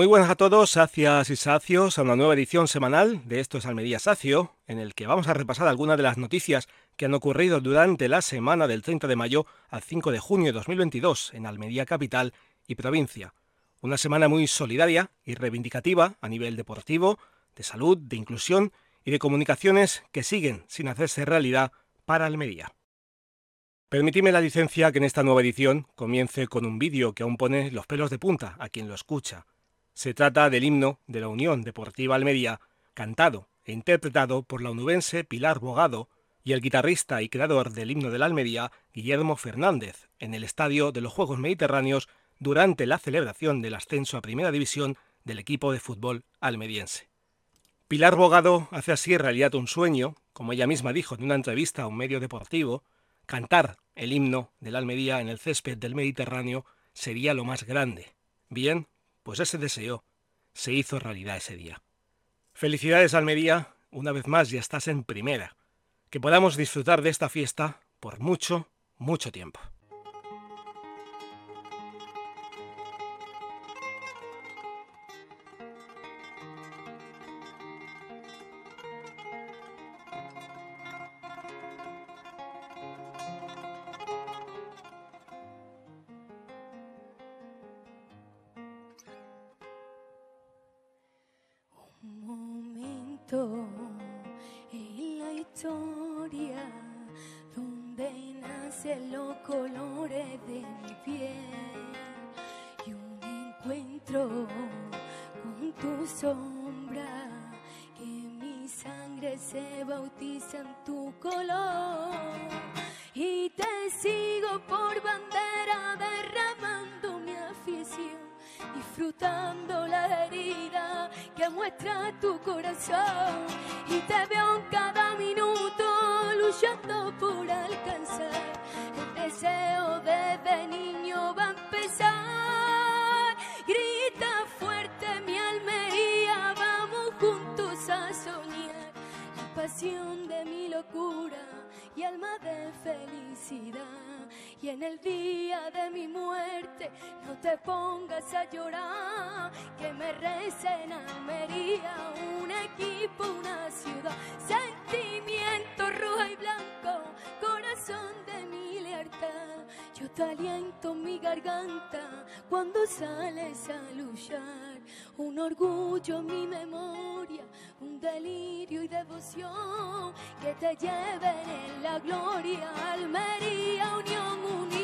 Muy buenas a todos, sacias y sacios, a una nueva edición semanal de Esto es Almería Sacio, en el que vamos a repasar algunas de las noticias que han ocurrido durante la semana del 30 de mayo al 5 de junio de 2022 en Almería capital y provincia. Una semana muy solidaria y reivindicativa a nivel deportivo, de salud, de inclusión y de comunicaciones que siguen sin hacerse realidad para Almería. Permitidme la licencia que en esta nueva edición comience con un vídeo que aún pone los pelos de punta a quien lo escucha. Se trata del himno de la Unión Deportiva Almería, cantado e interpretado por la onubense Pilar Bogado y el guitarrista y creador del himno de la Almería, Guillermo Fernández, en el estadio de los Juegos Mediterráneos durante la celebración del ascenso a Primera División del equipo de fútbol almeriense. Pilar Bogado hace así realidad un sueño, como ella misma dijo en una entrevista a un medio deportivo, cantar el himno de la Almería en el césped del Mediterráneo sería lo más grande. Bien, pues ese deseo se hizo realidad ese día. Felicidades Almería, una vez más ya estás en primera. Que podamos disfrutar de esta fiesta por mucho, mucho tiempo. Sombra que mi sangre se bautiza en tu color. Y te sigo por bandera derramando mi afición disfrutando la herida que muestra tu corazón. Y te veo en cada minuto luchando por alcanzar el deseo desde niño pasión de mi locura y alma de felicidad. Y en el día de mi muerte no te pongas a llorar, que me recen Almería, un equipo, una ciudad, sentimiento rojo y blanco, corazón de mi lealtad. Yo te aliento mi garganta cuando sales a luchar, un orgullo mi memoria, delirio y devoción que te lleven en la gloria, Almería, unión unió.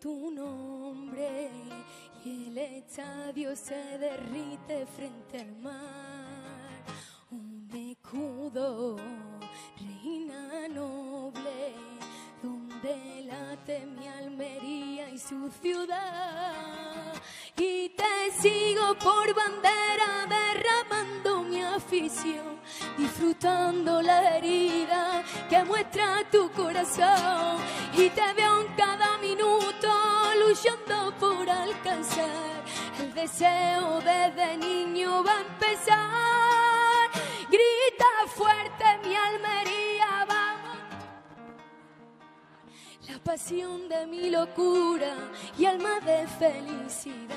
Tu nombre y el estadio se derrite frente al mar. Un escudo, reina noble, donde late mi Almería y su ciudad. Y te sigo por bandera derramando disfrutando la herida que muestra tu corazón. Y te veo en cada minuto luchando por alcanzar. El deseo desde niño va a empezar. Grita fuerte mi Almería, La pasión de mi locura y alma de felicidad.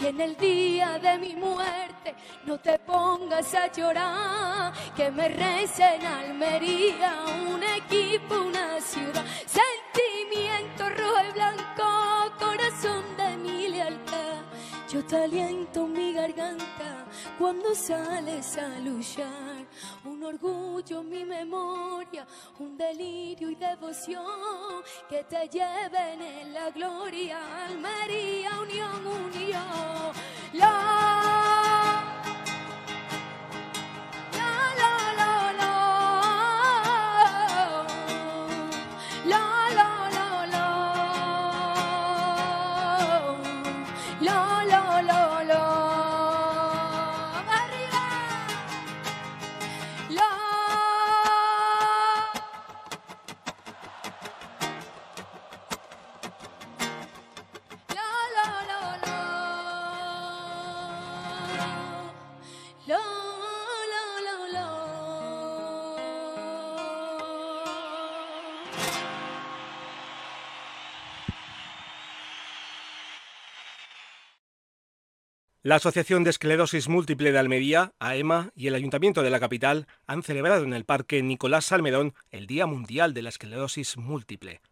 Y en el día de mi muerte no te pongas a llorar, que me recen Almería, un equipo, una ciudad, sentimiento rojo y blanco Aliento mi garganta cuando sales a luchar. Un orgullo, mi memoria, un delirio y devoción que te lleven en la gloria. Almería, unión, unión. La La Asociación de Esclerosis Múltiple de Almería, AEMA, y el Ayuntamiento de la capital han celebrado en el Parque Nicolás Salmerón el Día Mundial de la Esclerosis Múltiple.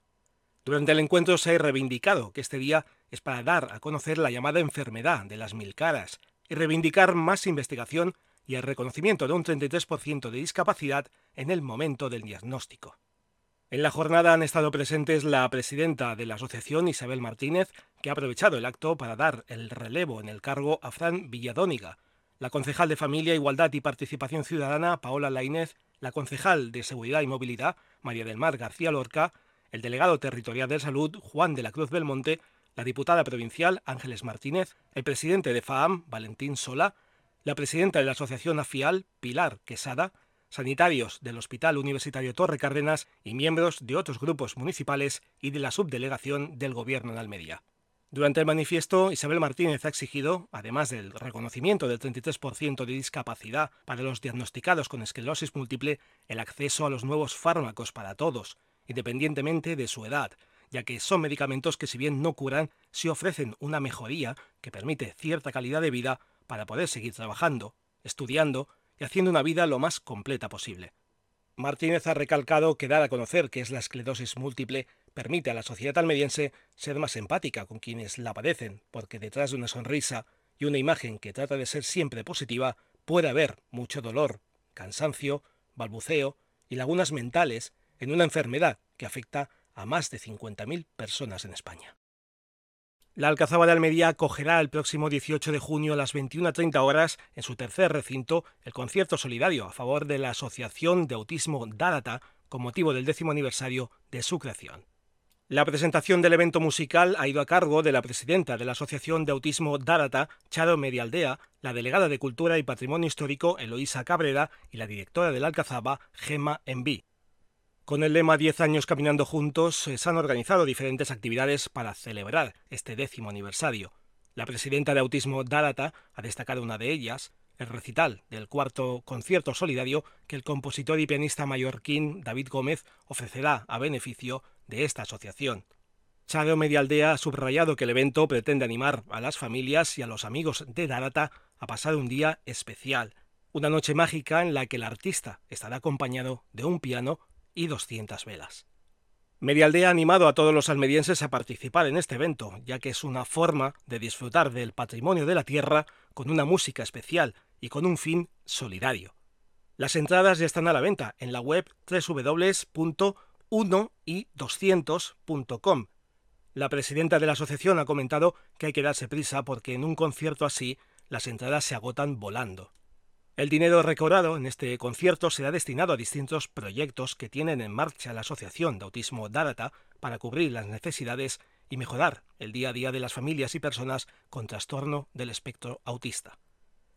Durante el encuentro se ha reivindicado que este día es para dar a conocer la llamada enfermedad de las mil caras y reivindicar más investigación y el reconocimiento de un 33% de discapacidad en el momento del diagnóstico. En la jornada han estado presentes la presidenta de la asociación, Isabel Martínez, que ha aprovechado el acto para dar el relevo en el cargo a Fran Villadóniga, la concejal de Familia, Igualdad y Participación Ciudadana, Paola Lainez, la concejal de Seguridad y Movilidad, María del Mar García Lorca, el delegado territorial de Salud, Juan de la Cruz Belmonte, la diputada provincial, Ángeles Martínez, el presidente de FAAM, Valentín Sola, la presidenta de la Asociación AFIAL, Pilar Quesada, sanitarios del Hospital Universitario Torre Cárdenas y miembros de otros grupos municipales y de la subdelegación del Gobierno en Almería. Durante el manifiesto, Isabel Martínez ha exigido, además del reconocimiento del 33% de discapacidad para los diagnosticados con esclerosis múltiple, el acceso a los nuevos fármacos para todos, independientemente de su edad, ya que son medicamentos que si bien no curan, sí ofrecen una mejoría que permite cierta calidad de vida para poder seguir trabajando, estudiando y haciendo una vida lo más completa posible. Martínez ha recalcado que dar a conocer que es la esclerosis múltiple permite a la sociedad almeriense ser más empática con quienes la padecen, porque detrás de una sonrisa y una imagen que trata de ser siempre positiva puede haber mucho dolor, cansancio, balbuceo y lagunas mentales en una enfermedad que afecta a más de 50.000 personas en España. La Alcazaba de Almería acogerá el próximo 18 de junio a las 21.30 horas en su tercer recinto el concierto solidario a favor de la Asociación de Autismo Dárata con motivo del décimo aniversario de su creación. La presentación del evento musical ha ido a cargo de la presidenta de la Asociación de Autismo Dárata, Charo Medialdea, la delegada de Cultura y Patrimonio Histórico, Eloísa Cabrera, y la directora del Alcazaba, Gemma Enví. Con el lema 10 años caminando juntos, eh, se han organizado diferentes actividades para celebrar este décimo aniversario. La presidenta de Autismo Dárata ha destacado una de ellas, el recital del cuarto concierto solidario que el compositor y pianista mallorquín David Gómez ofrecerá a beneficio de esta asociación. Charo Medialdea ha subrayado que el evento pretende animar a las familias y a los amigos de Dárata a pasar un día especial, una noche mágica en la que el artista estará acompañado de un piano y 200 velas. Medialdea ha animado a todos los almerienses a participar en este evento, ya que es una forma de disfrutar del patrimonio de la tierra con una música especial y con un fin solidario. Las entradas ya están a la venta en la web www.1y200.com. La presidenta de la asociación ha comentado que hay que darse prisa porque en un concierto así las entradas se agotan volando. El dinero recaudado en este concierto será destinado a distintos proyectos que tienen en marcha la Asociación de Autismo Dárata para cubrir las necesidades y mejorar el día a día de las familias y personas con trastorno del espectro autista.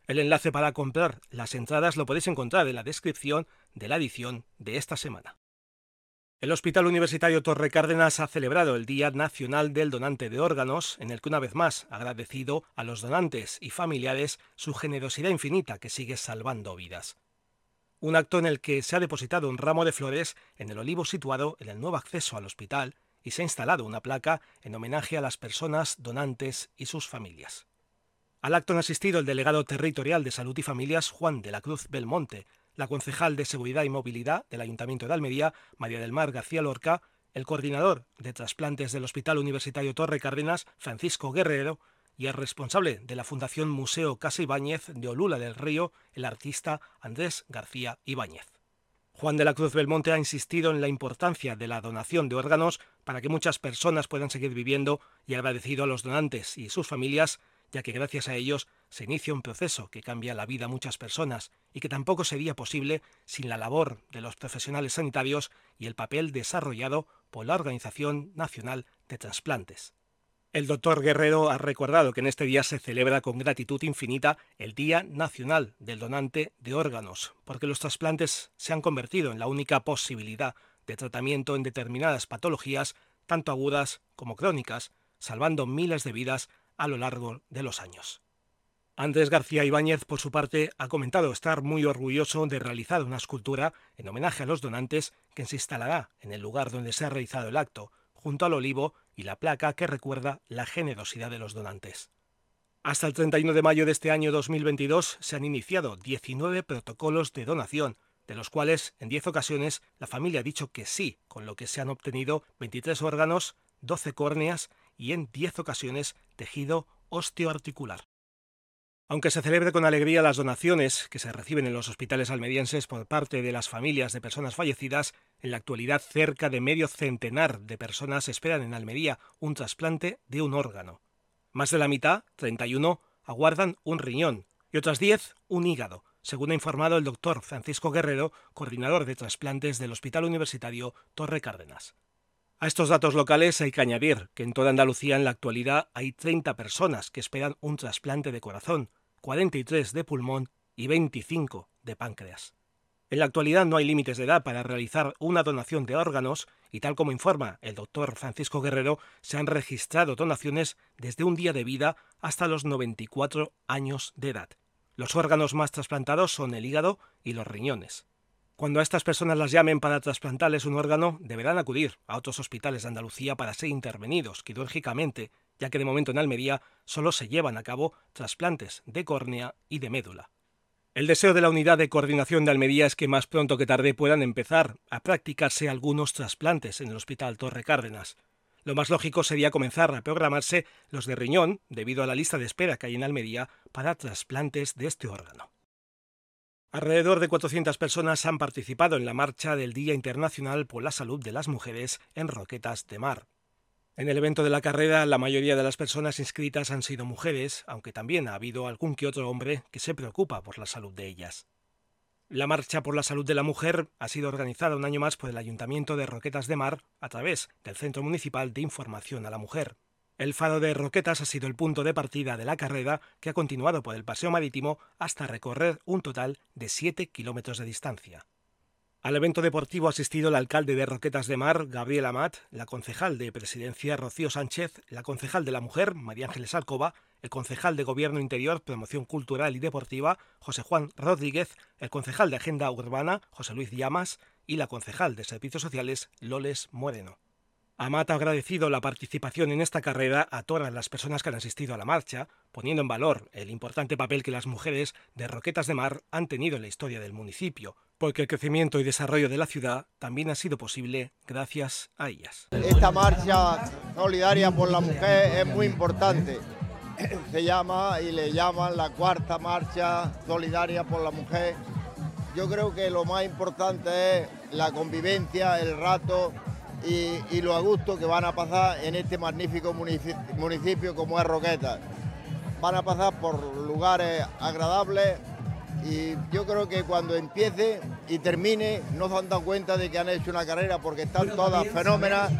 El enlace para comprar las entradas lo podéis encontrar en la descripción de la edición de esta semana. El Hospital Universitario Torre Cárdenas ha celebrado el Día Nacional del Donante de Órganos, en el que una vez más ha agradecido a los donantes y familiares su generosidad infinita que sigue salvando vidas. Un acto en el que se ha depositado un ramo de flores en el olivo situado en el nuevo acceso al hospital y se ha instalado una placa en homenaje a las personas donantes y sus familias. Al acto han asistido el delegado territorial de Salud y Familias Juan de la Cruz Belmonte, la concejal de Seguridad y Movilidad del Ayuntamiento de Almería, María del Mar García Lorca, el coordinador de trasplantes del Hospital Universitario Torre Cárdenas, Francisco Guerrero, y el responsable de la Fundación Museo Casa Ibáñez de Olula del Río, el artista Andrés García Ibáñez. Juan de la Cruz Belmonte ha insistido en la importancia de la donación de órganos para que muchas personas puedan seguir viviendo y ha agradecido a los donantes y sus familias ya que gracias a ellos se inicia un proceso que cambia la vida a muchas personas y que tampoco sería posible sin la labor de los profesionales sanitarios y el papel desarrollado por la Organización Nacional de Trasplantes. El doctor Guerrero ha recordado que en este día se celebra con gratitud infinita el Día Nacional del Donante de Órganos, porque los trasplantes se han convertido en la única posibilidad de tratamiento en determinadas patologías, tanto agudas como crónicas, salvando miles de vidas a lo largo de los años. Andrés García Ibáñez, por su parte, ha comentado estar muy orgulloso de realizar una escultura en homenaje a los donantes que se instalará en el lugar donde se ha realizado el acto, junto al olivo y la placa que recuerda la generosidad de los donantes. Hasta el 31 de mayo de este año 2022 se han iniciado 19 protocolos de donación, de los cuales en 10 ocasiones la familia ha dicho que sí, con lo que se han obtenido 23 órganos, 12 córneas y en 10 ocasiones tejido osteoarticular. Aunque se celebre con alegría las donaciones que se reciben en los hospitales almerienses por parte de las familias de personas fallecidas, en la actualidad cerca de medio centenar de personas esperan en Almería un trasplante de un órgano. Más de la mitad, 31, aguardan un riñón y otras 10 un hígado, según ha informado el doctor Francisco Guerrero, coordinador de trasplantes del Hospital Universitario Torre Cárdenas. A estos datos locales hay que añadir que en toda Andalucía en la actualidad hay 30 personas que esperan un trasplante de corazón, 43 de pulmón y 25 de páncreas. En la actualidad no hay límites de edad para realizar una donación de órganos y tal como informa el doctor Francisco Guerrero, se han registrado donaciones desde un día de vida hasta los 94 años de edad. Los órganos más trasplantados son el hígado y los riñones. Cuando a estas personas las llamen para trasplantarles un órgano, deberán acudir a otros hospitales de Andalucía para ser intervenidos quirúrgicamente ya que de momento en Almería solo se llevan a cabo trasplantes de córnea y de médula. El deseo de la unidad de coordinación de Almería es que más pronto que tarde puedan empezar a practicarse algunos trasplantes en el Hospital Torre Cárdenas. Lo más lógico sería comenzar a programarse los de riñón, debido a la lista de espera que hay en Almería para trasplantes de este órgano. Alrededor de 400 personas han participado en la marcha del Día Internacional por la Salud de las Mujeres en Roquetas de Mar. En el evento de la carrera, la mayoría de las personas inscritas han sido mujeres, aunque también ha habido algún que otro hombre que se preocupa por la salud de ellas. La Marcha por la Salud de la Mujer ha sido organizada un año más por el Ayuntamiento de Roquetas de Mar a través del Centro Municipal de Información a la Mujer. El faro de Roquetas ha sido el punto de partida de la carrera que ha continuado por el paseo marítimo hasta recorrer un total de 7 kilómetros de distancia. Al evento deportivo ha asistido el alcalde de Roquetas de Mar, Gabriel Amat, la concejal de Presidencia, Rocío Sánchez, la concejal de la Mujer, María Ángeles Alcoba, el concejal de Gobierno Interior, Promoción Cultural y Deportiva, José Juan Rodríguez, el concejal de Agenda Urbana, José Luis Llamas, y la concejal de Servicios Sociales, Loles Moreno. Amat ha agradecido la participación en esta carrera a todas las personas que han asistido a la marcha, poniendo en valor el importante papel que las mujeres de Roquetas de Mar han tenido en la historia del municipio, porque el crecimiento y desarrollo de la ciudad también ha sido posible gracias a ellas. Esta marcha solidaria por la mujer es muy importante. Se llama y le llaman la cuarta marcha solidaria por la mujer. Yo creo que lo más importante es la convivencia, el rato y, lo a gusto que van a pasar en este magnífico municipio, como es Roqueta. Van a pasar por lugares agradables y yo creo que cuando empiece y termine no se han dado cuenta de que han hecho una carrera porque están todas fenómenas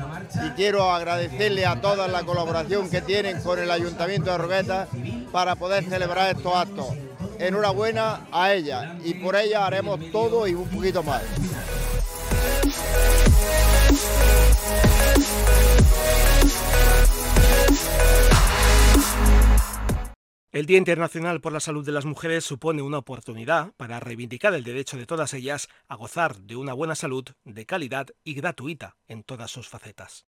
y quiero agradecerle a todas la colaboración que tienen con el Ayuntamiento de Roqueta para poder celebrar estos actos. Enhorabuena a ella y por ella haremos todo y un poquito más. El Día Internacional por la Salud de las Mujeres supone una oportunidad para reivindicar el derecho de todas ellas a gozar de una buena salud de calidad y gratuita en todas sus facetas.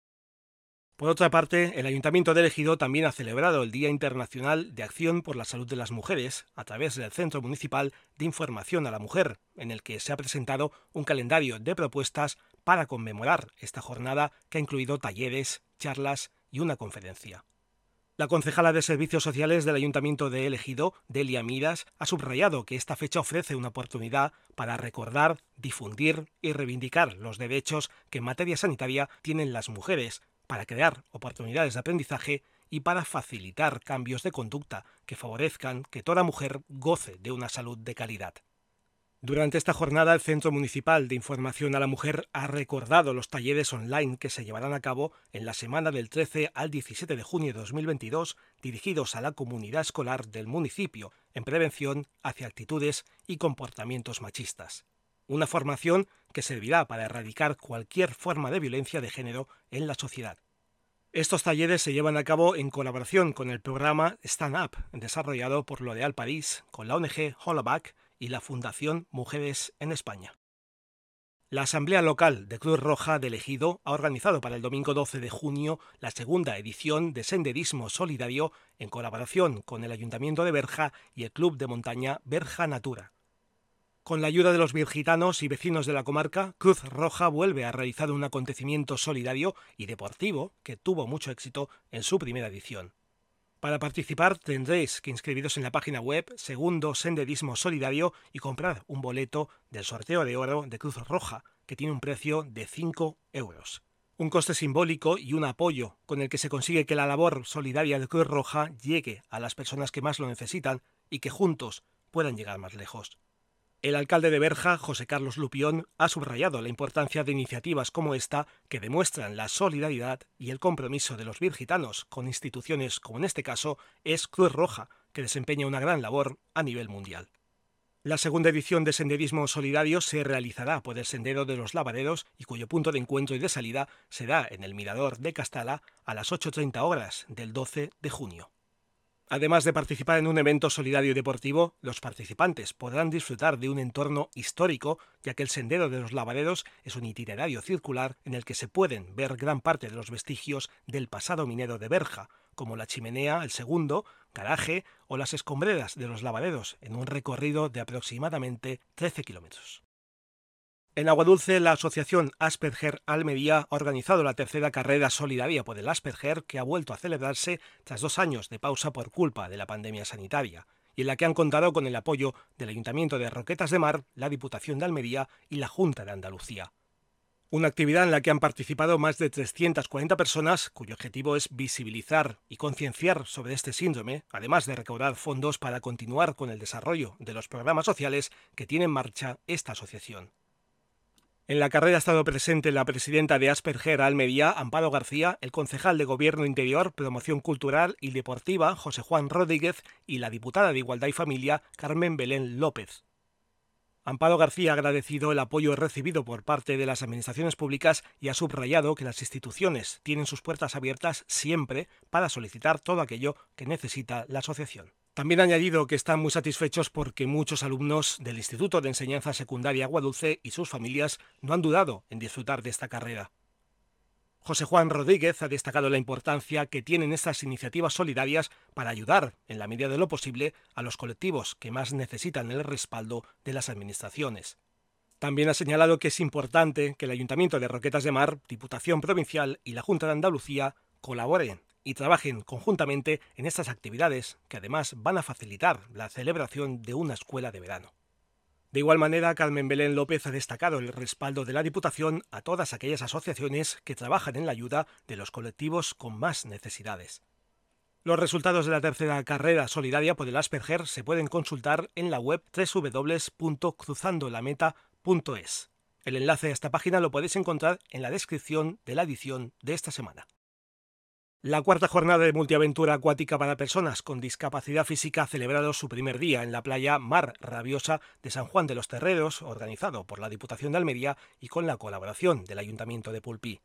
Por otra parte, el Ayuntamiento de Ejido también ha celebrado el Día Internacional de Acción por la Salud de las Mujeres a través del Centro Municipal de Información a la Mujer, en el que se ha presentado un calendario de propuestas para conmemorar esta jornada que ha incluido talleres, charlas y una conferencia. La concejala de Servicios Sociales del Ayuntamiento de Elegido, Delia Miras, ha subrayado que esta fecha ofrece una oportunidad para recordar, difundir y reivindicar los derechos que en materia sanitaria tienen las mujeres, para crear oportunidades de aprendizaje y para facilitar cambios de conducta que favorezcan que toda mujer goce de una salud de calidad. Durante esta jornada, el Centro Municipal de Información a la Mujer ha recordado los talleres online que se llevarán a cabo en la semana del 13 al 17 de junio de 2022, dirigidos a la comunidad escolar del municipio en prevención hacia actitudes y comportamientos machistas. Una formación que servirá para erradicar cualquier forma de violencia de género en la sociedad. Estos talleres se llevan a cabo en colaboración con el programa Stand Up, desarrollado por L'Oréal París, con la ONG Hollaback y la Fundación Mujeres en España. La Asamblea Local de Cruz Roja de Ejido ha organizado para el domingo 12 de junio la segunda edición de Senderismo Solidario en colaboración con el Ayuntamiento de Berja y el Club de Montaña Berja Natura. Con la ayuda de los virgitanos y vecinos de la comarca, Cruz Roja vuelve a realizar un acontecimiento solidario y deportivo que tuvo mucho éxito en su primera edición. Para participar tendréis que inscribiros en la página web Segundo Senderismo Solidario y comprar un boleto del sorteo de oro de Cruz Roja, que tiene un precio de 5 euros. Un coste simbólico y un apoyo con el que se consigue que la labor solidaria de Cruz Roja llegue a las personas que más lo necesitan y que juntos puedan llegar más lejos. El alcalde de Berja, José Carlos Lupión, ha subrayado la importancia de iniciativas como esta que demuestran la solidaridad y el compromiso de los virgitanos con instituciones como en este caso es Cruz Roja, que desempeña una gran labor a nivel mundial. La segunda edición de Senderismo Solidario se realizará por el Sendero de los Lavaderos y cuyo punto de encuentro y de salida será en el Mirador de Castala a las 8.30 horas del 12 de junio. Además de participar en un evento solidario y deportivo, los participantes podrán disfrutar de un entorno histórico, ya que el Sendero de los Lavaderos es un itinerario circular en el que se pueden ver gran parte de los vestigios del pasado minero de Berja, como la chimenea, el segundo, garaje o las escombreras de los lavaderos, en un recorrido de aproximadamente 13 kilómetros. En Aguadulce, la asociación Asperger Almería ha organizado la tercera carrera solidaria por el Asperger que ha vuelto a celebrarse tras dos años de pausa por culpa de la pandemia sanitaria, y en la que han contado con el apoyo del Ayuntamiento de Roquetas de Mar, la Diputación de Almería y la Junta de Andalucía. Una actividad en la que han participado más de 340 personas, cuyo objetivo es visibilizar y concienciar sobre este síndrome, además de recaudar fondos para continuar con el desarrollo de los programas sociales que tiene en marcha esta asociación. En la carrera ha estado presente la presidenta de Asperger Almería, Amparo García, el concejal de Gobierno Interior, Promoción Cultural y Deportiva, José Juan Rodríguez, y la diputada de Igualdad y Familia, Carmen Belén López. Amparo García ha agradecido el apoyo recibido por parte de las administraciones públicas y ha subrayado que las instituciones tienen sus puertas abiertas siempre para solicitar todo aquello que necesita la asociación. También ha añadido que están muy satisfechos porque muchos alumnos del Instituto de Enseñanza Secundaria Aguadulce y sus familias no han dudado en disfrutar de esta carrera. José Juan Rodríguez ha destacado la importancia que tienen estas iniciativas solidarias para ayudar, en la medida de lo posible, a los colectivos que más necesitan el respaldo de las administraciones. También ha señalado que es importante que el Ayuntamiento de Roquetas de Mar, Diputación Provincial y la Junta de Andalucía colaboren y trabajen conjuntamente en estas actividades que además van a facilitar la celebración de una escuela de verano. De igual manera, Carmen Belén López ha destacado el respaldo de la Diputación a todas aquellas asociaciones que trabajan en la ayuda de los colectivos con más necesidades. Los resultados de la tercera carrera solidaria por el Asperger se pueden consultar en la web www.cruzandolameta.es. El enlace a esta página lo podéis encontrar en la descripción de la edición de esta semana. La cuarta jornada de multiaventura acuática para personas con discapacidad física ha celebrado su primer día en la playa Mar Rabiosa de San Juan de los Terreros, organizado por la Diputación de Almería y con la colaboración del Ayuntamiento de Pulpí.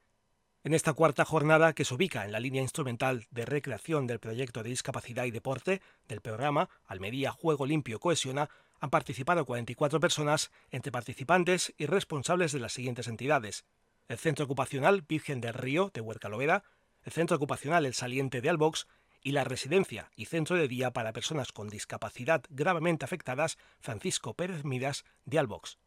En esta cuarta jornada, que se ubica en la línea instrumental de recreación del proyecto de discapacidad y deporte del programa Almería Juego Limpio Cohesiona, han participado 44 personas entre participantes y responsables de las siguientes entidades: el Centro Ocupacional Virgen del Río de Huercalovera, el Centro Ocupacional El Saliente de Albox y la Residencia y Centro de Día para Personas con Discapacidad Gravemente Afectadas Francisco Pérez Miras de Albox.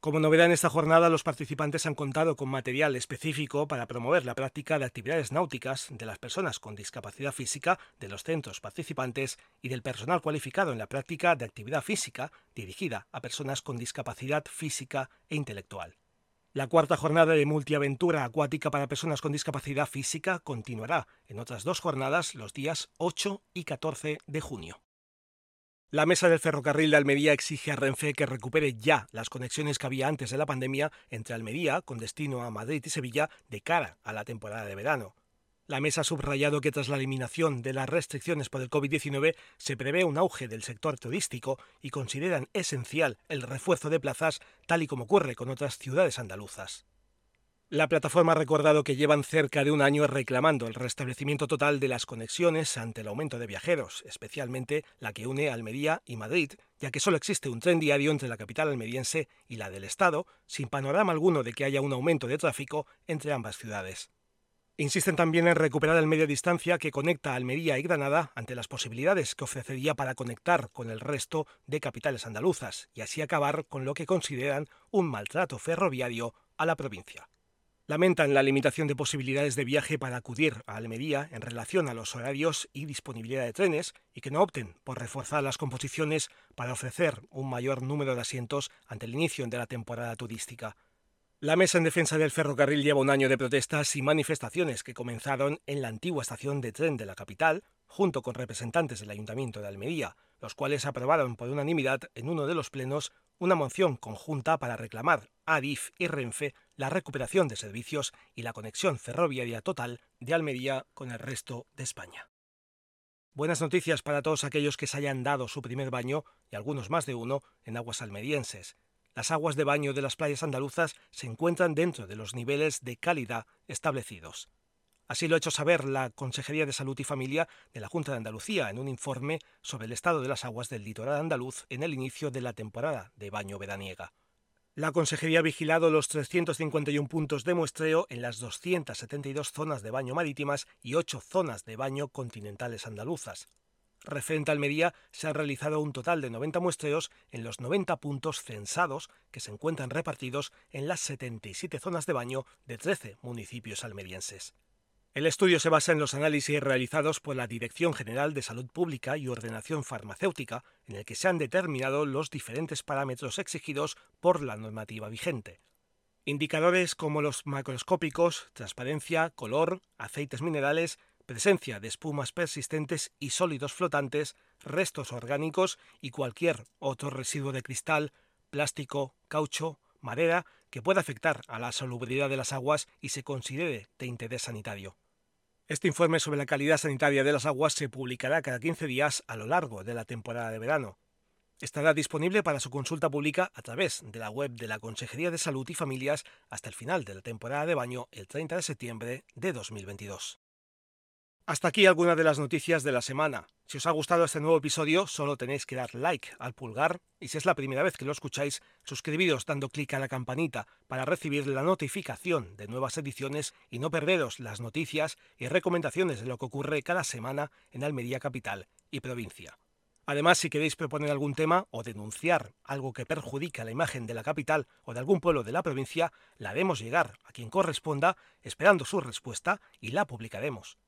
Como novedad en esta jornada, los participantes han contado con material específico para promover la práctica de actividades náuticas de las personas con discapacidad física, de los centros participantes y del personal cualificado en la práctica de actividad física dirigida a personas con discapacidad física e intelectual. La cuarta jornada de multiaventura acuática para personas con discapacidad física continuará en otras dos jornadas los días 8 y 14 de junio. La mesa del ferrocarril de Almería exige a Renfe que recupere ya las conexiones que había antes de la pandemia entre Almería, con destino a Madrid y Sevilla, de cara a la temporada de verano. La mesa ha subrayado que tras la eliminación de las restricciones por el COVID-19 se prevé un auge del sector turístico y consideran esencial el refuerzo de plazas tal y como ocurre con otras ciudades andaluzas. La plataforma ha recordado que llevan cerca de un año reclamando el restablecimiento total de las conexiones ante el aumento de viajeros, especialmente la que une Almería y Madrid, ya que solo existe un tren diario entre la capital almeriense y la del Estado, sin panorama alguno de que haya un aumento de tráfico entre ambas ciudades. Insisten también en recuperar el media distancia que conecta Almería y Granada ante las posibilidades que ofrecería para conectar con el resto de capitales andaluzas y así acabar con lo que consideran un maltrato ferroviario a la provincia. Lamentan la limitación de posibilidades de viaje para acudir a Almería en relación a los horarios y disponibilidad de trenes y que no opten por reforzar las composiciones para ofrecer un mayor número de asientos ante el inicio de la temporada turística. La Mesa en Defensa del Ferrocarril lleva un año de protestas y manifestaciones que comenzaron en la antigua estación de tren de la capital, junto con representantes del Ayuntamiento de Almería, los cuales aprobaron por unanimidad en uno de los plenos una moción conjunta para reclamar a Adif y Renfe la recuperación de servicios y la conexión ferroviaria total de Almería con el resto de España. Buenas noticias para todos aquellos que se hayan dado su primer baño, y algunos más de uno, en aguas almerienses. Las aguas de baño de las playas andaluzas se encuentran dentro de los niveles de calidad establecidos. Así lo ha hecho saber la Consejería de Salud y Familia de la Junta de Andalucía en un informe sobre el estado de las aguas del litoral andaluz en el inicio de la temporada de baño veraniega. La Consejería ha vigilado los 351 puntos de muestreo en las 272 zonas de baño marítimas y 8 zonas de baño continentales andaluzas. Referente a Almería, se han realizado un total de 90 muestreos en los 90 puntos censados que se encuentran repartidos en las 77 zonas de baño de 13 municipios almerienses. El estudio se basa en los análisis realizados por la Dirección General de Salud Pública y Ordenación Farmacéutica, en el que se han determinado los diferentes parámetros exigidos por la normativa vigente. Indicadores como los macroscópicos, transparencia, color, aceites minerales, presencia de espumas persistentes y sólidos flotantes, restos orgánicos y cualquier otro residuo de cristal, plástico, caucho, madera que pueda afectar a la salubridad de las aguas y se considere de interés sanitario. Este informe sobre la calidad sanitaria de las aguas se publicará cada 15 días a lo largo de la temporada de verano. Estará disponible para su consulta pública a través de la web de la Consejería de Salud y Familias hasta el final de la temporada de baño el 30 de septiembre de 2022. Hasta aquí algunas de las noticias de la semana. Si os ha gustado este nuevo episodio, solo tenéis que dar like al pulgar y si es la primera vez que lo escucháis, suscribiros dando clic a la campanita para recibir la notificación de nuevas ediciones y no perderos las noticias y recomendaciones de lo que ocurre cada semana en Almería Capital y provincia. Además, si queréis proponer algún tema o denunciar algo que perjudica la imagen de la capital o de algún pueblo de la provincia, la haremos llegar a quien corresponda, esperando su respuesta y la publicaremos.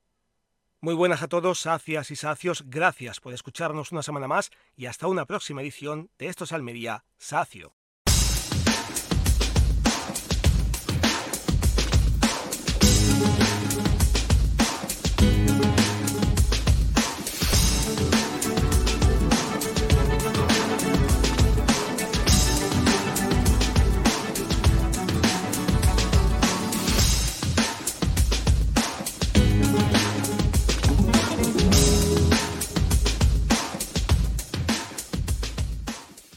Muy buenas a todos, sacias y sacios, gracias por escucharnos una semana más y hasta una próxima edición de Estos Almería Sacio.